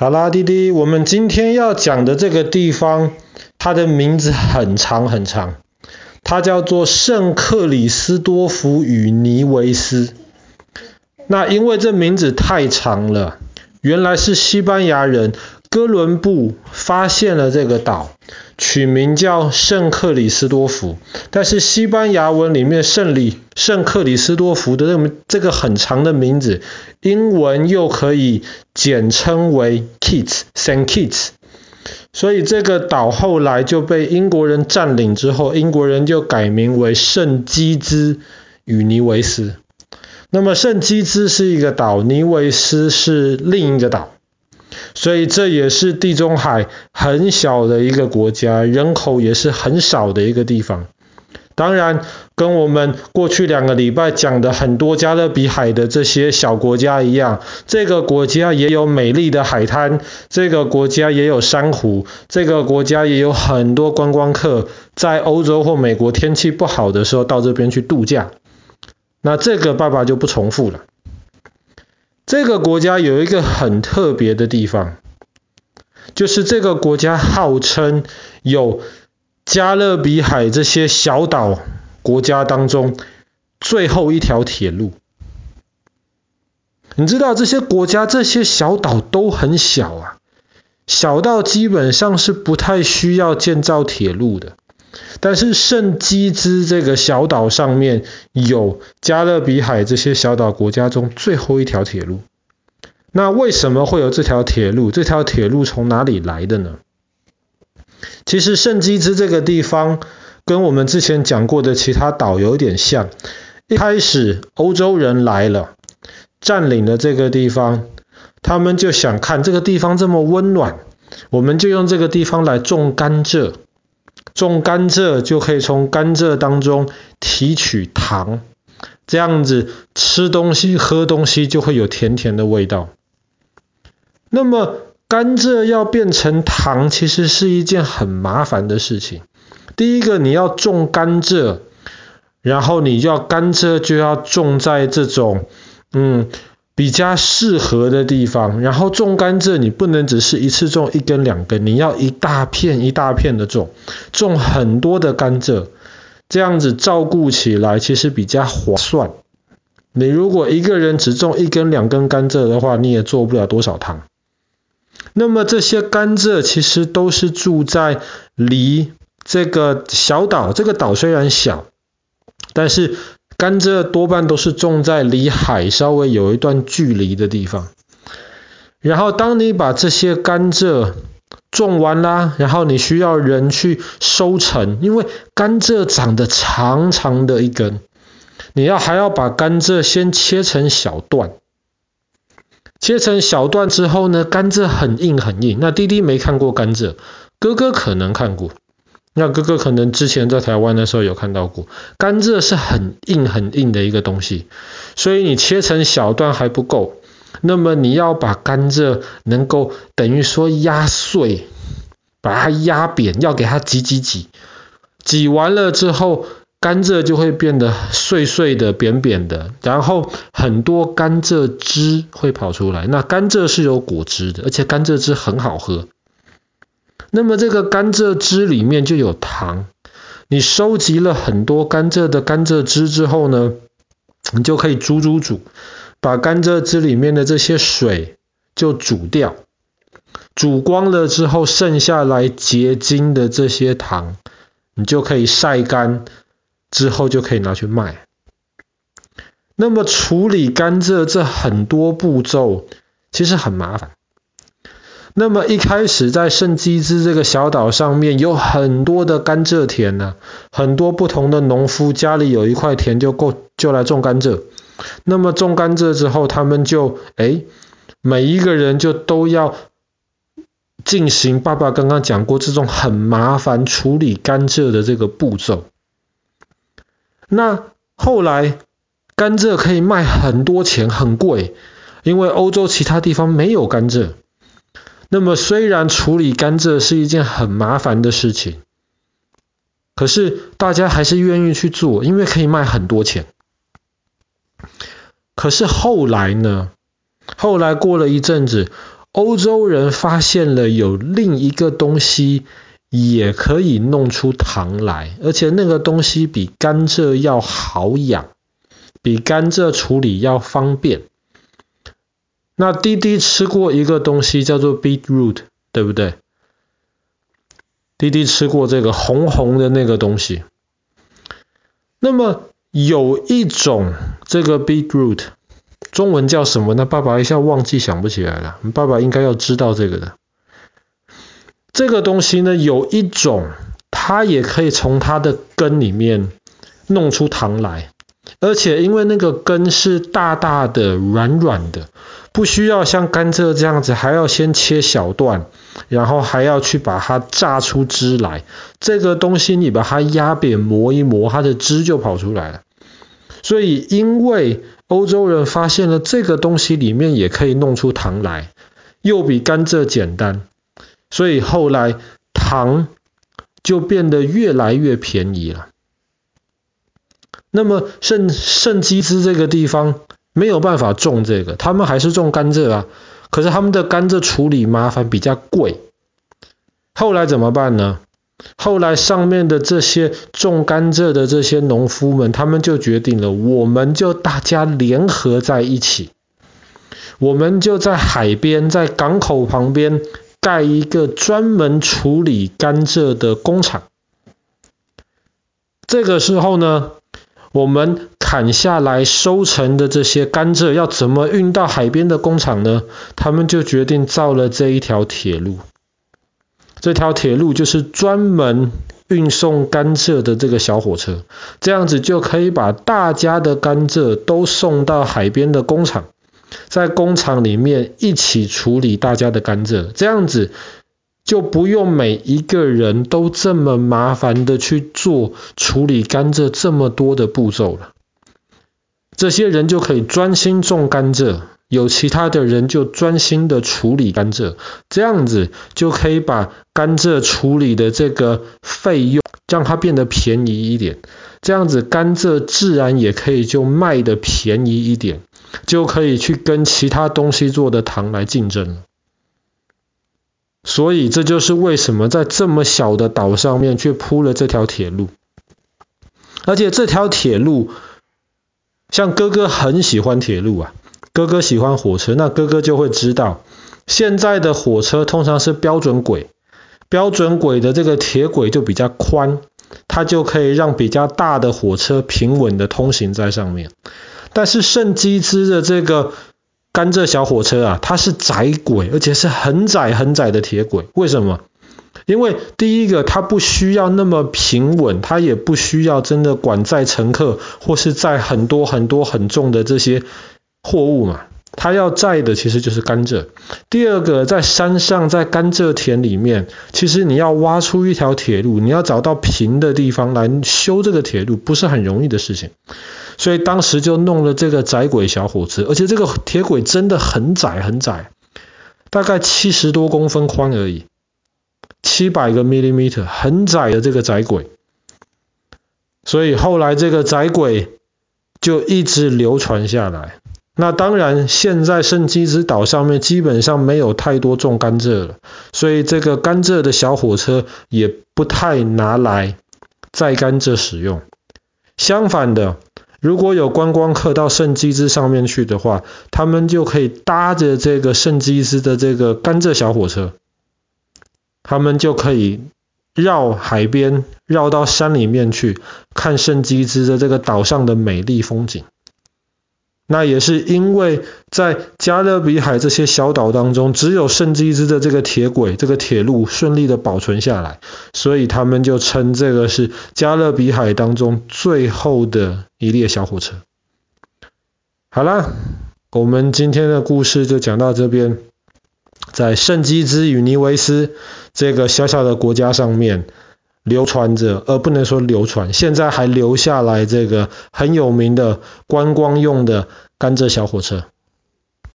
好啦，滴滴，我们今天要讲的这个地方，它的名字很长很长，它叫做圣克里斯多夫与尼维斯。那因为这名字太长了，原来是西班牙人哥伦布发现了这个岛。取名叫圣克里斯多福，但是西班牙文里面圣里圣克里斯多福的这个这个很长的名字，英文又可以简称为 Kitts，Saint Kitts，所以这个岛后来就被英国人占领之后，英国人就改名为圣基兹与尼维斯。那么圣基兹是一个岛，尼维斯是另一个岛。所以这也是地中海很小的一个国家，人口也是很少的一个地方。当然，跟我们过去两个礼拜讲的很多加勒比海的这些小国家一样，这个国家也有美丽的海滩，这个国家也有珊瑚，这个国家也有很多观光客在欧洲或美国天气不好的时候到这边去度假。那这个爸爸就不重复了。这个国家有一个很特别的地方，就是这个国家号称有加勒比海这些小岛国家当中最后一条铁路。你知道这些国家这些小岛都很小啊，小到基本上是不太需要建造铁路的。但是圣基兹这个小岛上面有加勒比海这些小岛国家中最后一条铁路。那为什么会有这条铁路？这条铁路从哪里来的呢？其实圣基兹这个地方跟我们之前讲过的其他岛有点像。一开始欧洲人来了，占领了这个地方，他们就想看这个地方这么温暖，我们就用这个地方来种甘蔗。种甘蔗就可以从甘蔗当中提取糖，这样子吃东西喝东西就会有甜甜的味道。那么甘蔗要变成糖，其实是一件很麻烦的事情。第一个，你要种甘蔗，然后你要甘蔗就要种在这种嗯。比较适合的地方，然后种甘蔗，你不能只是一次种一根两根，你要一大片一大片的种，种很多的甘蔗，这样子照顾起来其实比较划算。你如果一个人只种一根两根甘蔗的话，你也做不了多少糖。那么这些甘蔗其实都是住在离这个小岛，这个岛虽然小，但是。甘蔗多半都是种在离海稍微有一段距离的地方，然后当你把这些甘蔗种完啦，然后你需要人去收成，因为甘蔗长得长长的一根，你要还要把甘蔗先切成小段，切成小段之后呢，甘蔗很硬很硬，那弟弟没看过甘蔗，哥哥可能看过。那哥哥可能之前在台湾的时候有看到过，甘蔗是很硬很硬的一个东西，所以你切成小段还不够，那么你要把甘蔗能够等于说压碎，把它压扁，要给它挤挤挤，挤完了之后，甘蔗就会变得碎碎的、扁扁的，然后很多甘蔗汁会跑出来。那甘蔗是有果汁的，而且甘蔗汁很好喝。那么这个甘蔗汁里面就有糖，你收集了很多甘蔗的甘蔗汁之后呢，你就可以煮煮煮，把甘蔗汁里面的这些水就煮掉，煮光了之后剩下来结晶的这些糖，你就可以晒干，之后就可以拿去卖。那么处理甘蔗这很多步骤其实很麻烦。那么一开始在圣基兹这个小岛上面有很多的甘蔗田呢、很多不同的农夫家里有一块田就够就来种甘蔗。那么种甘蔗之后，他们就哎每一个人就都要进行爸爸刚刚讲过这种很麻烦处理甘蔗的这个步骤。那后来甘蔗可以卖很多钱，很贵，因为欧洲其他地方没有甘蔗。那么虽然处理甘蔗是一件很麻烦的事情，可是大家还是愿意去做，因为可以卖很多钱。可是后来呢？后来过了一阵子，欧洲人发现了有另一个东西也可以弄出糖来，而且那个东西比甘蔗要好养，比甘蔗处理要方便。那滴滴吃过一个东西叫做 beetroot，对不对？滴滴吃过这个红红的那个东西。那么有一种这个 beetroot。中文叫什么呢？爸爸一下忘记想不起来了。爸爸应该要知道这个的。这个东西呢，有一种，它也可以从它的根里面弄出糖来，而且因为那个根是大大的、软软的，不需要像甘蔗这样子还要先切小段，然后还要去把它榨出汁来。这个东西你把它压扁磨一磨，它的汁就跑出来了。所以因为欧洲人发现了这个东西里面也可以弄出糖来，又比甘蔗简单，所以后来糖就变得越来越便宜了。那么圣圣基兹这个地方没有办法种这个，他们还是种甘蔗啊，可是他们的甘蔗处理麻烦，比较贵。后来怎么办呢？后来上面的这些种甘蔗的这些农夫们，他们就决定了，我们就大家联合在一起，我们就在海边，在港口旁边盖一个专门处理甘蔗的工厂。这个时候呢，我们砍下来收成的这些甘蔗要怎么运到海边的工厂呢？他们就决定造了这一条铁路。这条铁路就是专门运送甘蔗的这个小火车，这样子就可以把大家的甘蔗都送到海边的工厂，在工厂里面一起处理大家的甘蔗，这样子就不用每一个人都这么麻烦的去做处理甘蔗这么多的步骤了，这些人就可以专心种甘蔗。有其他的人就专心的处理甘蔗，这样子就可以把甘蔗处理的这个费用让它变得便宜一点，这样子甘蔗自然也可以就卖的便宜一点，就可以去跟其他东西做的糖来竞争了。所以这就是为什么在这么小的岛上面却铺了这条铁路，而且这条铁路，像哥哥很喜欢铁路啊。哥哥喜欢火车，那哥哥就会知道，现在的火车通常是标准轨，标准轨的这个铁轨就比较宽，它就可以让比较大的火车平稳的通行在上面。但是圣基兹的这个甘蔗小火车啊，它是窄轨，而且是很窄很窄的铁轨。为什么？因为第一个它不需要那么平稳，它也不需要真的管载乘客或是载很多很多很重的这些。货物嘛，它要载的其实就是甘蔗。第二个，在山上，在甘蔗田里面，其实你要挖出一条铁路，你要找到平的地方来修这个铁路，不是很容易的事情。所以当时就弄了这个窄轨小火车，而且这个铁轨真的很窄很窄，大概七十多公分宽而已，七百个 millimeter，很窄的这个窄轨。所以后来这个窄轨就一直流传下来。那当然，现在圣基兹岛上面基本上没有太多种甘蔗了，所以这个甘蔗的小火车也不太拿来载甘蔗使用。相反的，如果有观光客到圣基兹上面去的话，他们就可以搭着这个圣基兹的这个甘蔗小火车，他们就可以绕海边，绕到山里面去看圣基兹的这个岛上的美丽风景。那也是因为在加勒比海这些小岛当中，只有圣基兹的这个铁轨、这个铁路顺利的保存下来，所以他们就称这个是加勒比海当中最后的一列小火车。好了，我们今天的故事就讲到这边。在圣基兹与尼维斯这个小小的国家上面，流传着，而不能说流传，现在还留下来这个很有名的观光用的甘蔗小火车。